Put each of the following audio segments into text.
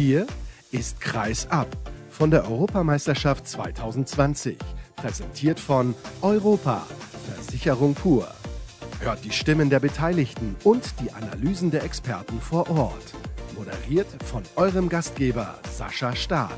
Hier ist Kreis ab von der Europameisterschaft 2020. Präsentiert von Europa, Versicherung pur. Hört die Stimmen der Beteiligten und die Analysen der Experten vor Ort. Moderiert von eurem Gastgeber Sascha Staat.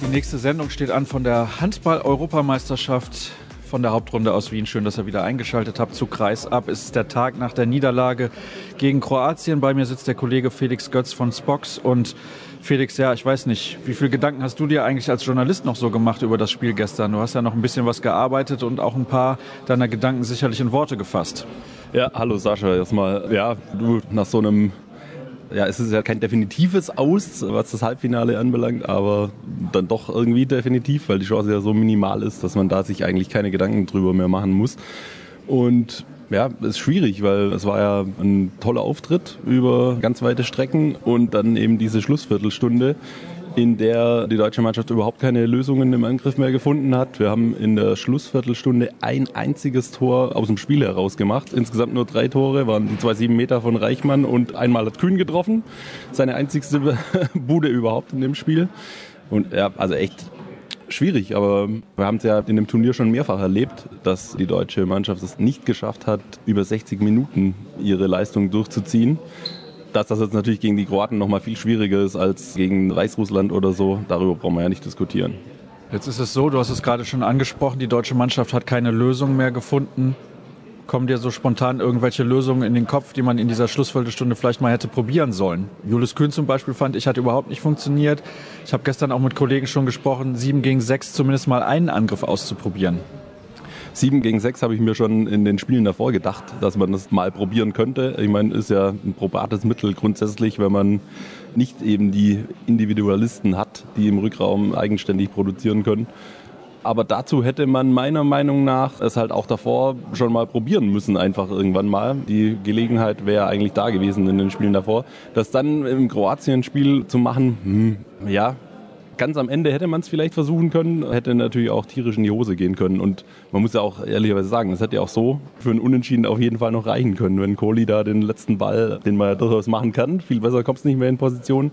Die nächste Sendung steht an von der Handball-Europameisterschaft von der Hauptrunde aus Wien. Schön, dass ihr wieder eingeschaltet habt zu Kreis ab. Es ist der Tag nach der Niederlage gegen Kroatien. Bei mir sitzt der Kollege Felix Götz von Spox. Und Felix, ja, ich weiß nicht, wie viele Gedanken hast du dir eigentlich als Journalist noch so gemacht über das Spiel gestern? Du hast ja noch ein bisschen was gearbeitet und auch ein paar deiner Gedanken sicherlich in Worte gefasst. Ja, hallo Sascha, erstmal, ja, du nach so einem ja, es ist ja kein definitives Aus, was das Halbfinale anbelangt, aber dann doch irgendwie definitiv, weil die Chance ja so minimal ist, dass man da sich eigentlich keine Gedanken drüber mehr machen muss. Und ja, ist schwierig, weil es war ja ein toller Auftritt über ganz weite Strecken und dann eben diese Schlussviertelstunde, in der die deutsche Mannschaft überhaupt keine Lösungen im Angriff mehr gefunden hat. Wir haben in der Schlussviertelstunde ein einziges Tor aus dem Spiel heraus gemacht. Insgesamt nur drei Tore, waren die zwei sieben Meter von Reichmann und einmal hat Kühn getroffen. Seine einzigste Bude überhaupt in dem Spiel. Und ja, also echt schwierig, aber wir haben es ja in dem Turnier schon mehrfach erlebt, dass die deutsche Mannschaft es nicht geschafft hat, über 60 Minuten ihre Leistung durchzuziehen. Dass das jetzt natürlich gegen die Kroaten noch mal viel schwieriger ist als gegen Weißrussland oder so, darüber brauchen wir ja nicht diskutieren. Jetzt ist es so, du hast es gerade schon angesprochen, die deutsche Mannschaft hat keine Lösung mehr gefunden. Kommen dir so spontan irgendwelche Lösungen in den Kopf, die man in dieser Schlussviertelstunde vielleicht mal hätte probieren sollen? Julius Kühn zum Beispiel fand ich, hat überhaupt nicht funktioniert. Ich habe gestern auch mit Kollegen schon gesprochen, sieben gegen sechs zumindest mal einen Angriff auszuprobieren. 7 gegen 6 habe ich mir schon in den Spielen davor gedacht, dass man das mal probieren könnte. Ich meine, ist ja ein probates Mittel grundsätzlich, wenn man nicht eben die Individualisten hat, die im Rückraum eigenständig produzieren können. Aber dazu hätte man meiner Meinung nach es halt auch davor schon mal probieren müssen, einfach irgendwann mal. Die Gelegenheit wäre eigentlich da gewesen in den Spielen davor. Das dann im Kroatien-Spiel zu machen, hm, ja, ganz am Ende hätte man es vielleicht versuchen können, hätte natürlich auch tierisch in die Hose gehen können. Und man muss ja auch ehrlicherweise sagen, es hätte ja auch so für einen Unentschieden auf jeden Fall noch reichen können, wenn Kohli da den letzten Ball, den man ja durchaus machen kann, viel besser kommt es nicht mehr in Position,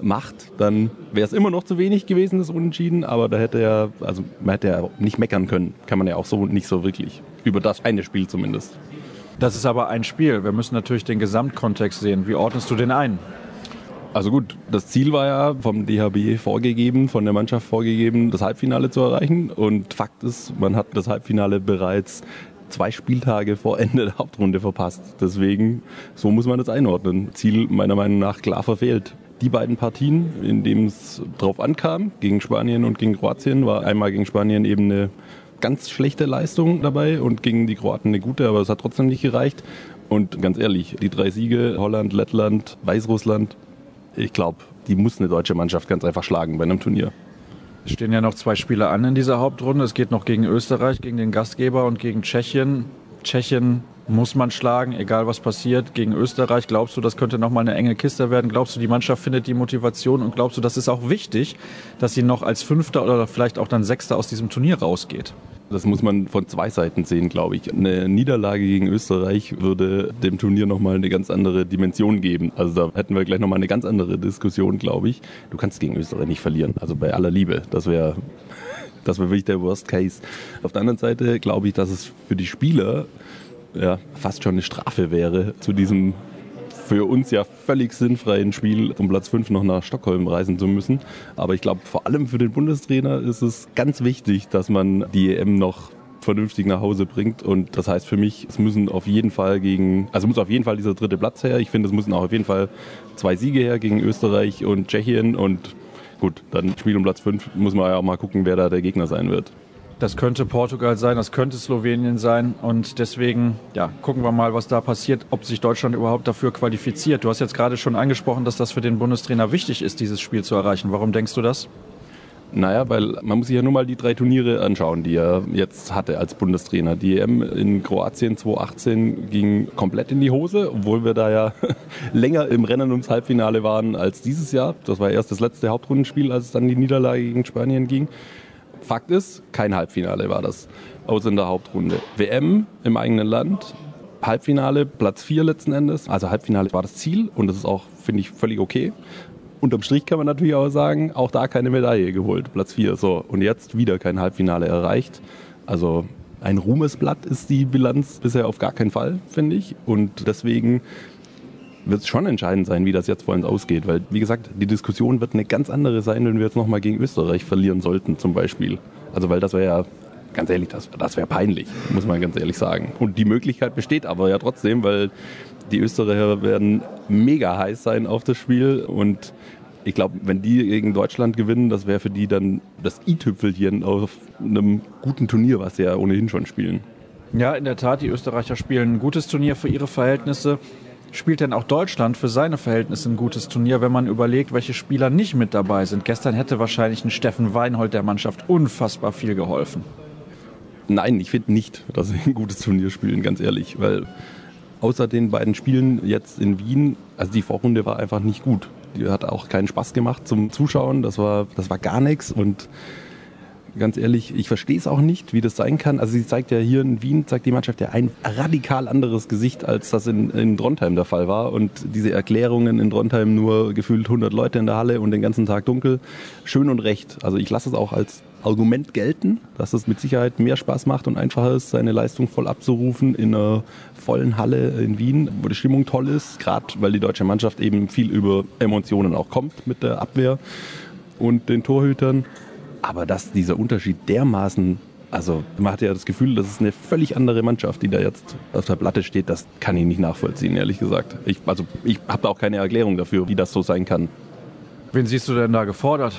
macht, dann wäre es immer noch zu wenig gewesen, das Unentschieden. Aber da hätte er, also man hätte ja nicht meckern können, kann man ja auch so nicht so wirklich. Über das eine Spiel zumindest. Das ist aber ein Spiel. Wir müssen natürlich den Gesamtkontext sehen. Wie ordnest du den ein? Also gut, das Ziel war ja vom DHB vorgegeben, von der Mannschaft vorgegeben, das Halbfinale zu erreichen. Und Fakt ist, man hat das Halbfinale bereits zwei Spieltage vor Ende der Hauptrunde verpasst. Deswegen, so muss man das einordnen. Ziel meiner Meinung nach klar verfehlt. Die beiden Partien, in denen es drauf ankam, gegen Spanien und gegen Kroatien, war einmal gegen Spanien eben eine ganz schlechte Leistung dabei und gegen die Kroaten eine gute, aber es hat trotzdem nicht gereicht. Und ganz ehrlich, die drei Siege, Holland, Lettland, Weißrussland, ich glaube, die muss eine deutsche Mannschaft ganz einfach schlagen bei einem Turnier. Es stehen ja noch zwei Spiele an in dieser Hauptrunde. Es geht noch gegen Österreich, gegen den Gastgeber und gegen Tschechien. Tschechien muss man schlagen, egal was passiert. Gegen Österreich, glaubst du, das könnte nochmal eine enge Kiste werden? Glaubst du, die Mannschaft findet die Motivation und glaubst du, das ist auch wichtig, dass sie noch als Fünfter oder vielleicht auch dann Sechster aus diesem Turnier rausgeht? Das muss man von zwei Seiten sehen, glaube ich. Eine Niederlage gegen Österreich würde dem Turnier nochmal eine ganz andere Dimension geben. Also da hätten wir gleich nochmal eine ganz andere Diskussion, glaube ich. Du kannst gegen Österreich nicht verlieren. Also bei aller Liebe. Das wäre das wäre wirklich der Worst Case. Auf der anderen Seite glaube ich, dass es für die Spieler ja, fast schon eine Strafe wäre, zu diesem für uns ja völlig sinnfreien Spiel um Platz 5 noch nach Stockholm reisen zu müssen. Aber ich glaube, vor allem für den Bundestrainer ist es ganz wichtig, dass man die EM noch vernünftig nach Hause bringt. Und das heißt für mich, es müssen auf jeden Fall gegen, also muss auf jeden Fall dieser dritte Platz her. Ich finde, es müssen auch auf jeden Fall zwei Siege her gegen Österreich und Tschechien. Und gut, dann Spiel um Platz 5 muss man ja auch mal gucken, wer da der Gegner sein wird. Das könnte Portugal sein, das könnte Slowenien sein. Und deswegen ja, gucken wir mal, was da passiert, ob sich Deutschland überhaupt dafür qualifiziert. Du hast jetzt gerade schon angesprochen, dass das für den Bundestrainer wichtig ist, dieses Spiel zu erreichen. Warum denkst du das? Naja, weil man muss sich ja nur mal die drei Turniere anschauen, die er jetzt hatte als Bundestrainer. Die EM in Kroatien 2018 ging komplett in die Hose, obwohl wir da ja länger im Rennen ums Halbfinale waren als dieses Jahr. Das war erst das letzte Hauptrundenspiel, als es dann die Niederlage gegen Spanien ging. Fakt ist, kein Halbfinale war das, außer in der Hauptrunde. WM im eigenen Land, Halbfinale, Platz 4 letzten Endes. Also Halbfinale war das Ziel und das ist auch, finde ich, völlig okay. Unterm Strich kann man natürlich auch sagen, auch da keine Medaille geholt, Platz 4. So, und jetzt wieder kein Halbfinale erreicht. Also ein Ruhmesblatt ist die Bilanz bisher auf gar keinen Fall, finde ich. Und deswegen wird es schon entscheidend sein, wie das jetzt vor uns ausgeht. Weil, wie gesagt, die Diskussion wird eine ganz andere sein, wenn wir jetzt nochmal gegen Österreich verlieren sollten, zum Beispiel. Also, weil das wäre ja, ganz ehrlich, das, das wäre peinlich, muss man ganz ehrlich sagen. Und die Möglichkeit besteht aber ja trotzdem, weil die Österreicher werden mega heiß sein auf das Spiel und ich glaube, wenn die gegen Deutschland gewinnen, das wäre für die dann das i-Tüpfelchen auf einem guten Turnier, was sie ja ohnehin schon spielen. Ja, in der Tat, die Österreicher spielen ein gutes Turnier für ihre Verhältnisse. Spielt denn auch Deutschland für seine Verhältnisse ein gutes Turnier, wenn man überlegt, welche Spieler nicht mit dabei sind? Gestern hätte wahrscheinlich ein Steffen Weinhold der Mannschaft unfassbar viel geholfen. Nein, ich finde nicht, dass sie ein gutes Turnier spielen, ganz ehrlich, weil außer den beiden Spielen jetzt in Wien, also die Vorrunde war einfach nicht gut. Die hat auch keinen Spaß gemacht zum Zuschauen. Das war, das war gar nichts. Und ganz ehrlich, ich verstehe es auch nicht, wie das sein kann. Also sie zeigt ja hier in Wien, zeigt die Mannschaft ja ein radikal anderes Gesicht, als das in, in Trondheim der Fall war. Und diese Erklärungen in Trondheim nur gefühlt 100 Leute in der Halle und den ganzen Tag dunkel. Schön und recht. Also ich lasse es auch als Argument gelten, dass es mit Sicherheit mehr Spaß macht und einfacher ist, seine Leistung voll abzurufen in einer vollen Halle in Wien, wo die Stimmung toll ist, gerade weil die deutsche Mannschaft eben viel über Emotionen auch kommt mit der Abwehr und den Torhütern. Aber dass dieser Unterschied dermaßen, also man hat ja das Gefühl, das ist eine völlig andere Mannschaft, die da jetzt auf der Platte steht, das kann ich nicht nachvollziehen, ehrlich gesagt. Ich, also ich habe da auch keine Erklärung dafür, wie das so sein kann. Wen siehst du denn da gefordert?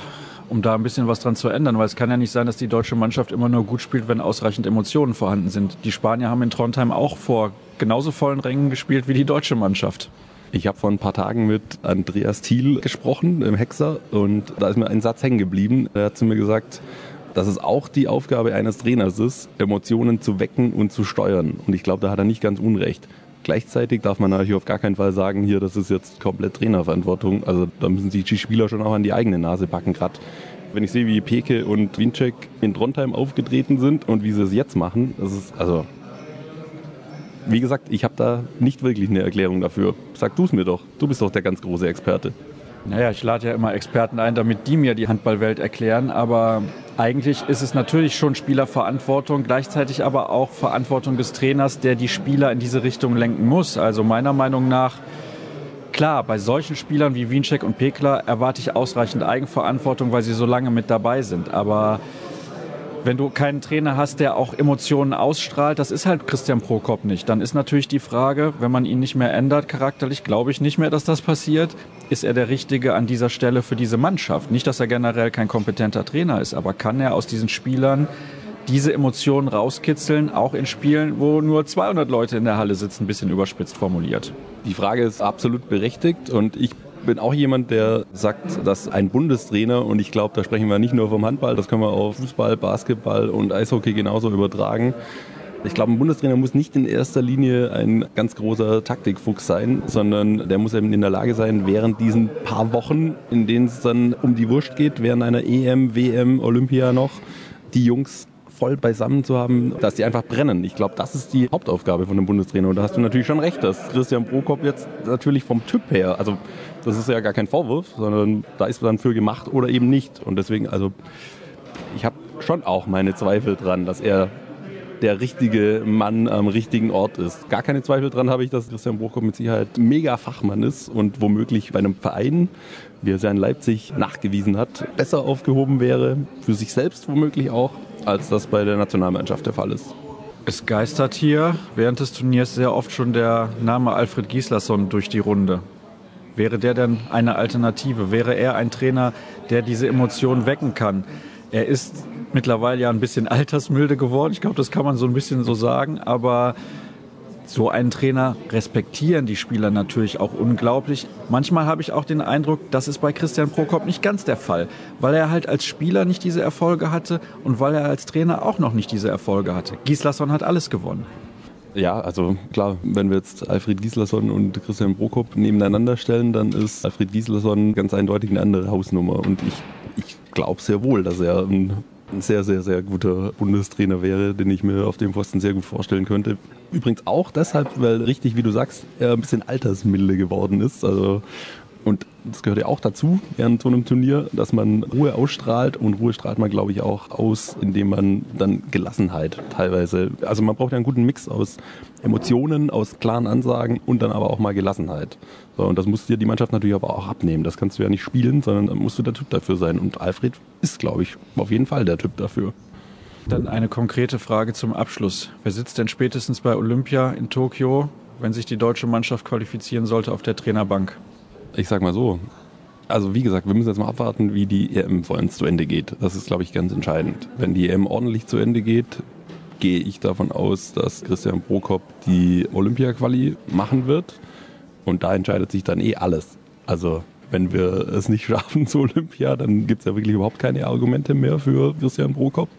um da ein bisschen was dran zu ändern, weil es kann ja nicht sein, dass die deutsche Mannschaft immer nur gut spielt, wenn ausreichend Emotionen vorhanden sind. Die Spanier haben in Trondheim auch vor genauso vollen Rängen gespielt wie die deutsche Mannschaft. Ich habe vor ein paar Tagen mit Andreas Thiel gesprochen im Hexer und da ist mir ein Satz hängen geblieben. Er hat zu mir gesagt, dass es auch die Aufgabe eines Trainers ist, Emotionen zu wecken und zu steuern. Und ich glaube, da hat er nicht ganz unrecht. Gleichzeitig darf man natürlich auf gar keinen Fall sagen, hier, das ist jetzt komplett Trainerverantwortung. Also da müssen sich die Spieler schon auch an die eigene Nase packen. Gerade wenn ich sehe, wie Peke und Winczek in Trondheim aufgetreten sind und wie sie es jetzt machen, das ist also wie gesagt, ich habe da nicht wirklich eine Erklärung dafür. Sag du es mir doch. Du bist doch der ganz große Experte. Naja, ich lade ja immer Experten ein, damit die mir die Handballwelt erklären. Aber eigentlich ist es natürlich schon Spielerverantwortung, gleichzeitig aber auch Verantwortung des Trainers, der die Spieler in diese Richtung lenken muss. Also meiner Meinung nach, klar, bei solchen Spielern wie Wiencheck und Pekler erwarte ich ausreichend Eigenverantwortung, weil sie so lange mit dabei sind. Aber wenn du keinen Trainer hast, der auch Emotionen ausstrahlt, das ist halt Christian Prokop nicht. Dann ist natürlich die Frage, wenn man ihn nicht mehr ändert charakterlich, glaube ich nicht mehr, dass das passiert, ist er der Richtige an dieser Stelle für diese Mannschaft. Nicht, dass er generell kein kompetenter Trainer ist, aber kann er aus diesen Spielern diese Emotionen rauskitzeln, auch in Spielen, wo nur 200 Leute in der Halle sitzen, ein bisschen überspitzt formuliert. Die Frage ist absolut berechtigt und ich bin auch jemand, der sagt, dass ein Bundestrainer, und ich glaube, da sprechen wir nicht nur vom Handball, das können wir auf Fußball, Basketball und Eishockey genauso übertragen. Ich glaube, ein Bundestrainer muss nicht in erster Linie ein ganz großer Taktikfuchs sein, sondern der muss eben in der Lage sein, während diesen paar Wochen, in denen es dann um die Wurst geht, während einer EM, WM, Olympia noch, die Jungs voll beisammen zu haben, dass die einfach brennen. Ich glaube, das ist die Hauptaufgabe von einem Bundestrainer. Und da hast du natürlich schon recht, dass Christian Prokop jetzt natürlich vom Typ her, also das ist ja gar kein Vorwurf, sondern da ist dann für gemacht oder eben nicht. Und deswegen, also ich habe schon auch meine Zweifel dran, dass er der richtige Mann am richtigen Ort ist. Gar keine Zweifel dran habe ich, dass Christian Bruchkopf mit Sicherheit mega Fachmann ist und womöglich bei einem Verein, wie er es ja in Leipzig nachgewiesen hat, besser aufgehoben wäre, für sich selbst womöglich auch, als das bei der Nationalmannschaft der Fall ist. Es geistert hier während des Turniers sehr oft schon der Name Alfred Gislason durch die Runde. Wäre der denn eine Alternative? Wäre er ein Trainer, der diese Emotionen wecken kann? Er ist mittlerweile ja ein bisschen altersmilde geworden. Ich glaube, das kann man so ein bisschen so sagen. Aber so einen Trainer respektieren die Spieler natürlich auch unglaublich. Manchmal habe ich auch den Eindruck, das ist bei Christian Prokop nicht ganz der Fall, weil er halt als Spieler nicht diese Erfolge hatte und weil er als Trainer auch noch nicht diese Erfolge hatte. Gislason hat alles gewonnen. Ja, also klar, wenn wir jetzt Alfred Gislason und Christian Prokop nebeneinander stellen, dann ist Alfred Gislason ganz eindeutig eine andere Hausnummer. Und ich, ich glaube sehr wohl, dass er ein ein sehr, sehr, sehr guter Bundestrainer wäre, den ich mir auf dem Posten sehr gut vorstellen könnte. Übrigens auch deshalb, weil richtig, wie du sagst, er ein bisschen altersmilde geworden ist. Also und das gehört ja auch dazu während so einem Turnier, dass man Ruhe ausstrahlt und Ruhe strahlt man, glaube ich, auch aus, indem man dann Gelassenheit teilweise, also man braucht ja einen guten Mix aus Emotionen, aus klaren Ansagen und dann aber auch mal Gelassenheit. So, und das muss dir die Mannschaft natürlich aber auch abnehmen. Das kannst du ja nicht spielen, sondern da musst du der Typ dafür sein. Und Alfred ist, glaube ich, auf jeden Fall der Typ dafür. Dann eine konkrete Frage zum Abschluss. Wer sitzt denn spätestens bei Olympia in Tokio, wenn sich die deutsche Mannschaft qualifizieren sollte, auf der Trainerbank? Ich sag mal so, also wie gesagt, wir müssen jetzt mal abwarten, wie die EM vor uns zu Ende geht. Das ist, glaube ich, ganz entscheidend. Wenn die EM ordentlich zu Ende geht, gehe ich davon aus, dass Christian Prokop die Olympia-Quali machen wird. Und da entscheidet sich dann eh alles. Also wenn wir es nicht schaffen zu Olympia, dann gibt es ja wirklich überhaupt keine Argumente mehr für Christian Prokop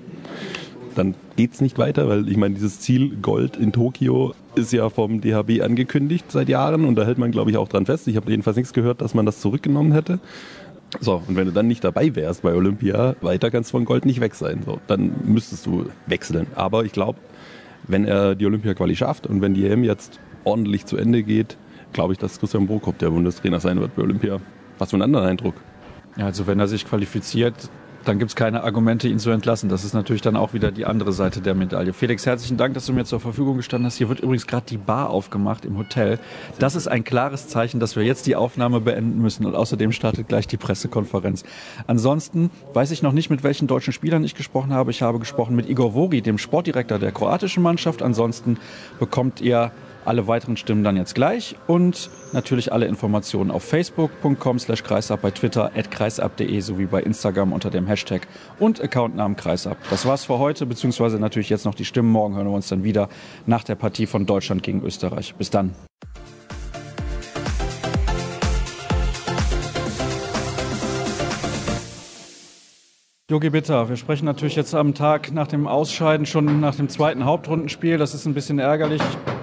dann geht es nicht weiter, weil ich meine, dieses Ziel Gold in Tokio ist ja vom DHB angekündigt seit Jahren und da hält man, glaube ich, auch dran fest. Ich habe jedenfalls nichts gehört, dass man das zurückgenommen hätte. So, und wenn du dann nicht dabei wärst bei Olympia, weiter kannst du von Gold nicht weg sein. So, dann müsstest du wechseln. Aber ich glaube, wenn er die Olympia-Quali schafft und wenn die EM jetzt ordentlich zu Ende geht, glaube ich, dass Christian Prokop der Bundestrainer sein wird bei Olympia. Was für einen anderen Eindruck. Also wenn er sich qualifiziert, dann gibt es keine Argumente, ihn zu entlassen. Das ist natürlich dann auch wieder die andere Seite der Medaille. Felix, herzlichen Dank, dass du mir zur Verfügung gestanden hast. Hier wird übrigens gerade die Bar aufgemacht im Hotel. Das ist ein klares Zeichen, dass wir jetzt die Aufnahme beenden müssen. Und außerdem startet gleich die Pressekonferenz. Ansonsten weiß ich noch nicht, mit welchen deutschen Spielern ich gesprochen habe. Ich habe gesprochen mit Igor Vori, dem Sportdirektor der kroatischen Mannschaft. Ansonsten bekommt ihr alle weiteren Stimmen dann jetzt gleich und natürlich alle Informationen auf facebook.com slash kreisab, bei Twitter at kreisab.de sowie bei Instagram unter dem Hashtag und Accountnamen kreisab. Das war's für heute, beziehungsweise natürlich jetzt noch die Stimmen. Morgen hören wir uns dann wieder nach der Partie von Deutschland gegen Österreich. Bis dann. Jogi Bitter, wir sprechen natürlich jetzt am Tag nach dem Ausscheiden schon nach dem zweiten Hauptrundenspiel. Das ist ein bisschen ärgerlich,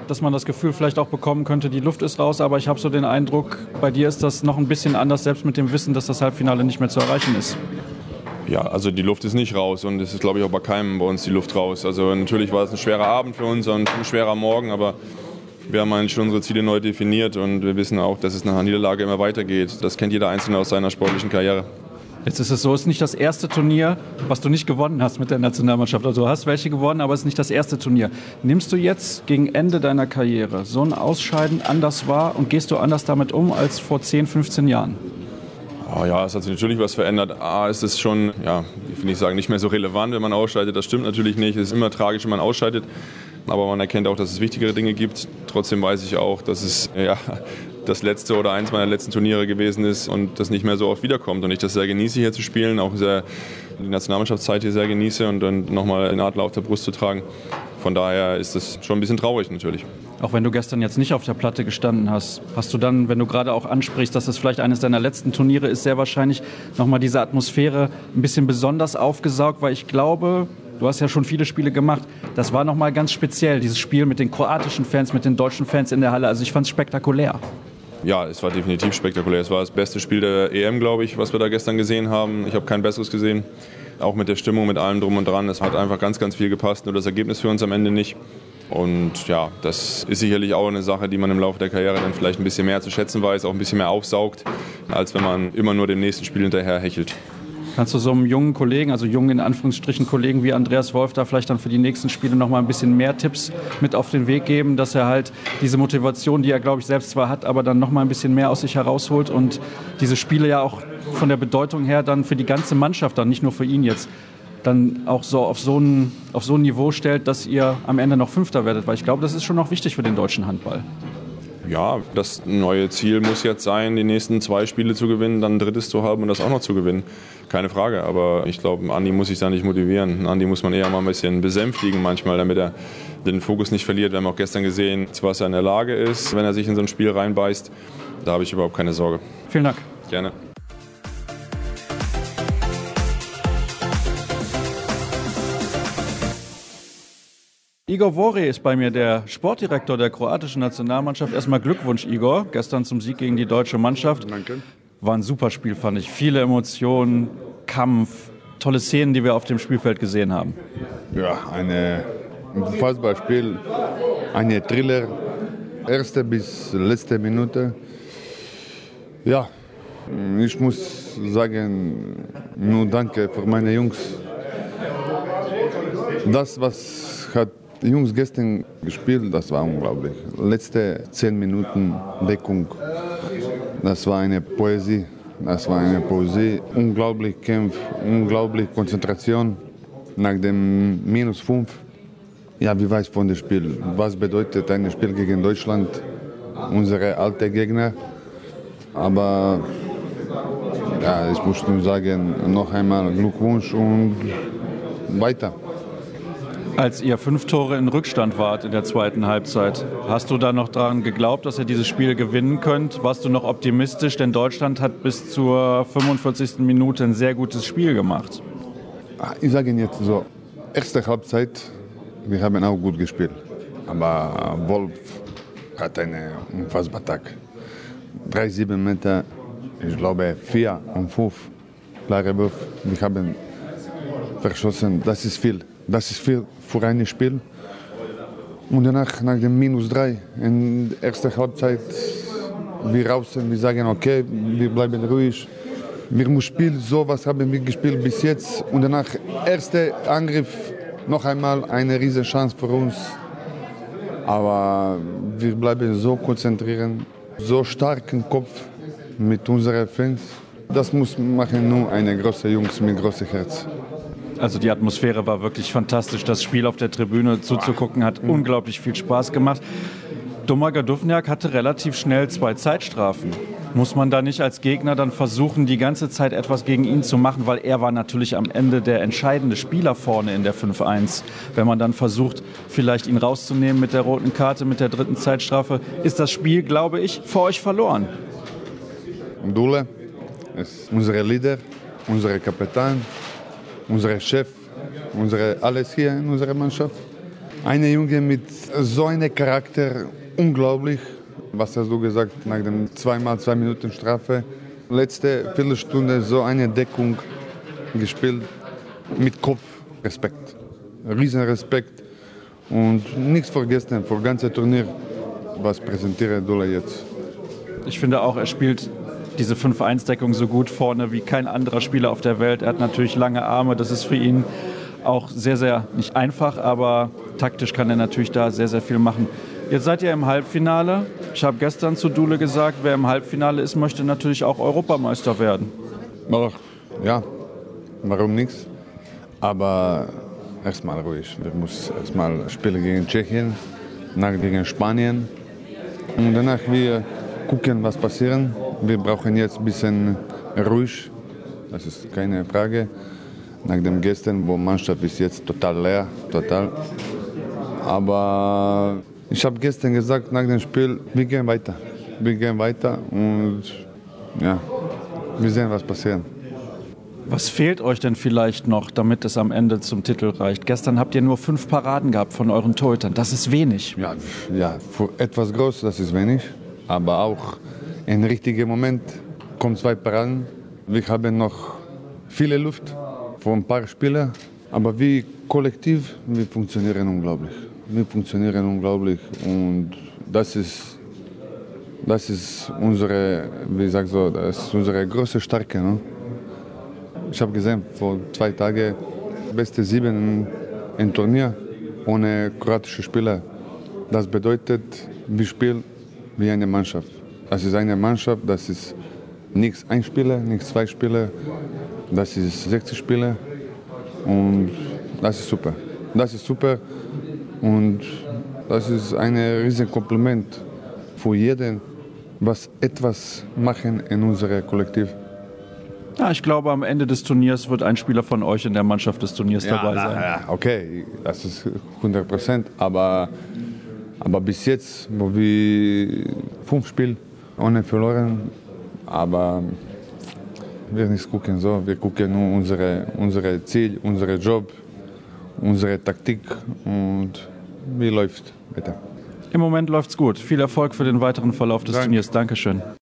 dass man das Gefühl vielleicht auch bekommen könnte, die Luft ist raus. Aber ich habe so den Eindruck, bei dir ist das noch ein bisschen anders, selbst mit dem Wissen, dass das Halbfinale nicht mehr zu erreichen ist. Ja, also die Luft ist nicht raus und es ist, glaube ich, auch bei keinem bei uns die Luft raus. Also natürlich war es ein schwerer Abend für uns und ein schwerer Morgen, aber wir haben eigentlich schon unsere Ziele neu definiert und wir wissen auch, dass es nach einer Niederlage immer weitergeht. Das kennt jeder Einzelne aus seiner sportlichen Karriere. Jetzt ist es so, es ist nicht das erste Turnier, was du nicht gewonnen hast mit der Nationalmannschaft. Also du hast welche gewonnen, aber es ist nicht das erste Turnier. Nimmst du jetzt gegen Ende deiner Karriere so ein Ausscheiden anders wahr und gehst du anders damit um als vor 10, 15 Jahren? Oh ja, es hat sich natürlich was verändert. A, ist es schon, ja, ich will nicht sagen, nicht mehr so relevant, wenn man ausscheidet. Das stimmt natürlich nicht. Es ist immer tragisch, wenn man ausscheidet. Aber man erkennt auch, dass es wichtigere Dinge gibt. Trotzdem weiß ich auch, dass es ja, das letzte oder eins meiner letzten Turniere gewesen ist und das nicht mehr so oft wiederkommt. Und ich das sehr genieße, hier zu spielen, auch sehr die Nationalmannschaftszeit hier sehr genieße und dann nochmal den Adler auf der Brust zu tragen. Von daher ist das schon ein bisschen traurig natürlich. Auch wenn du gestern jetzt nicht auf der Platte gestanden hast, hast du dann, wenn du gerade auch ansprichst, dass es vielleicht eines deiner letzten Turniere ist, sehr wahrscheinlich nochmal diese Atmosphäre ein bisschen besonders aufgesaugt, weil ich glaube, du hast ja schon viele Spiele gemacht, das war nochmal ganz speziell, dieses Spiel mit den kroatischen Fans, mit den deutschen Fans in der Halle. Also ich fand es spektakulär ja, es war definitiv spektakulär. Es war das beste Spiel der EM, glaube ich, was wir da gestern gesehen haben. Ich habe kein besseres gesehen. Auch mit der Stimmung, mit allem drum und dran. Es hat einfach ganz, ganz viel gepasst. Nur das Ergebnis für uns am Ende nicht. Und ja, das ist sicherlich auch eine Sache, die man im Laufe der Karriere dann vielleicht ein bisschen mehr zu schätzen weiß, auch ein bisschen mehr aufsaugt, als wenn man immer nur dem nächsten Spiel hinterher hechelt. Kannst du so einem jungen Kollegen, also jungen in Anführungsstrichen Kollegen wie Andreas Wolf, da vielleicht dann für die nächsten Spiele noch mal ein bisschen mehr Tipps mit auf den Weg geben, dass er halt diese Motivation, die er glaube ich selbst zwar hat, aber dann noch mal ein bisschen mehr aus sich herausholt und diese Spiele ja auch von der Bedeutung her dann für die ganze Mannschaft, dann nicht nur für ihn jetzt, dann auch so auf so ein, auf so ein Niveau stellt, dass ihr am Ende noch Fünfter werdet, weil ich glaube, das ist schon noch wichtig für den deutschen Handball. Ja, das neue Ziel muss jetzt sein, die nächsten zwei Spiele zu gewinnen, dann ein drittes zu haben und das auch noch zu gewinnen keine Frage. Aber ich glaube, Andi muss sich da nicht motivieren. Andi muss man eher mal ein bisschen besänftigen manchmal, damit er den Fokus nicht verliert. Wir haben auch gestern gesehen, was er in der Lage ist, wenn er sich in so ein Spiel reinbeißt. Da habe ich überhaupt keine Sorge. Vielen Dank. Gerne. Igor Vore ist bei mir der Sportdirektor der kroatischen Nationalmannschaft. Erstmal Glückwunsch, Igor. Gestern zum Sieg gegen die deutsche Mannschaft. Danke. War ein super Spiel, fand ich. Viele Emotionen, Kampf, tolle Szenen, die wir auf dem Spielfeld gesehen haben. Ja, eine Fußballspiel, eine Thriller, erste bis letzte Minute. Ja, ich muss sagen, nur danke für meine Jungs. Das, was hat die Jungs gestern gespielt, das war unglaublich. Letzte zehn Minuten Deckung, das war eine Poesie. Das war eine Poesie. Unglaublich Kampf, unglaublich Konzentration. Nach dem Minus 5. Ja, wie weiß von dem Spiel? Was bedeutet ein Spiel gegen Deutschland? Unsere alte Gegner. Aber ja, ich muss nur sagen, noch einmal Glückwunsch und weiter. Als ihr fünf Tore in Rückstand wart in der zweiten Halbzeit, hast du da noch daran geglaubt, dass ihr dieses Spiel gewinnen könnt? Warst du noch optimistisch? Denn Deutschland hat bis zur 45. Minute ein sehr gutes Spiel gemacht. Ich sage Ihnen jetzt so, erste Halbzeit, wir haben auch gut gespielt. Aber Wolf hat einen unfassbaren Tag. Drei, sieben Meter, ich glaube vier und fünf klare Würfe. Wir haben verschossen, das ist viel. Das ist viel für ein Spiel. Und danach, nach dem Minus 3, in der ersten Halbzeit, wir raus wir sagen, okay, wir bleiben ruhig. Wir müssen spielen, so was haben wir gespielt bis jetzt. Und danach, erster Angriff, noch einmal eine riesige Chance für uns. Aber wir bleiben so konzentriert, so stark im Kopf mit unseren Fans. Das muss machen nur eine große Jungs mit großem Herz. Also die Atmosphäre war wirklich fantastisch. Das Spiel auf der Tribüne zuzugucken hat unglaublich viel Spaß gemacht. Domaga Duvniak hatte relativ schnell zwei Zeitstrafen. Muss man da nicht als Gegner dann versuchen, die ganze Zeit etwas gegen ihn zu machen, weil er war natürlich am Ende der entscheidende Spieler vorne in der 5-1. Wenn man dann versucht, vielleicht ihn rauszunehmen mit der roten Karte, mit der dritten Zeitstrafe, ist das Spiel, glaube ich, für euch verloren. Dule ist unser Leader, unser Kapitän, unser Chef, unsere, alles hier in unserer Mannschaft. Eine Junge mit so einem Charakter, unglaublich. Was hast du gesagt, nach dem zweimal zwei Minuten Strafe? Letzte Viertelstunde so eine Deckung gespielt mit Kopf, Respekt. Riesen Respekt und nichts vergessen das ganze Turnier, was präsentiert Dula jetzt. Ich finde auch, er spielt diese 5-1-Deckung so gut vorne wie kein anderer Spieler auf der Welt. Er hat natürlich lange Arme, das ist für ihn auch sehr, sehr nicht einfach, aber taktisch kann er natürlich da sehr, sehr viel machen. Jetzt seid ihr im Halbfinale. Ich habe gestern zu Dule gesagt, wer im Halbfinale ist, möchte natürlich auch Europameister werden. Ach, ja, warum nichts? Aber erstmal ruhig. Wir müssen erstmal spielen gegen Tschechien, dann gegen Spanien und danach wir gucken, was passiert. Wir brauchen jetzt ein bisschen ruhig, das ist keine Frage. Nach dem gestern, wo Mannschaft ist jetzt total leer, total. Aber ich habe gestern gesagt nach dem Spiel, wir gehen weiter. Wir gehen weiter und ja, wir sehen, was passiert. Was fehlt euch denn vielleicht noch, damit es am Ende zum Titel reicht? Gestern habt ihr nur fünf Paraden gehabt von euren Torhütern. Das ist wenig. Ja, ja für etwas groß, das ist wenig. Aber auch im richtigen Moment kommen zwei Paraden. Wir haben noch viele Luft für ein paar Spieler. Aber wir kollektiv, wir funktionieren unglaublich. Wir funktionieren unglaublich und das ist, das ist unsere, wie sag so, das ist unsere große Stärke. Ne? Ich habe gesehen, vor zwei Tagen beste sieben im Turnier ohne kroatische Spieler. Das bedeutet, wir spielen wie eine Mannschaft. Das ist eine Mannschaft, das ist nichts ein Spieler, nichts zwei Spieler, das ist 60 Spieler und das ist super. Das ist super und das ist ein riesiges Kompliment für jeden, was etwas machen in unserem Kollektiv. Ja, ich glaube, am Ende des Turniers wird ein Spieler von euch in der Mannschaft des Turniers dabei sein. Ja, okay, das ist 100 Prozent, aber, aber bis jetzt, wo wir fünf Spiele ohne verloren, aber wir nicht gucken so, wir gucken nur unsere, unsere Ziel, unseren Job, unsere Taktik und wie läuft. Bitte. Im Moment läuft's gut. Viel Erfolg für den weiteren Verlauf des Danke. Turniers. Dankeschön.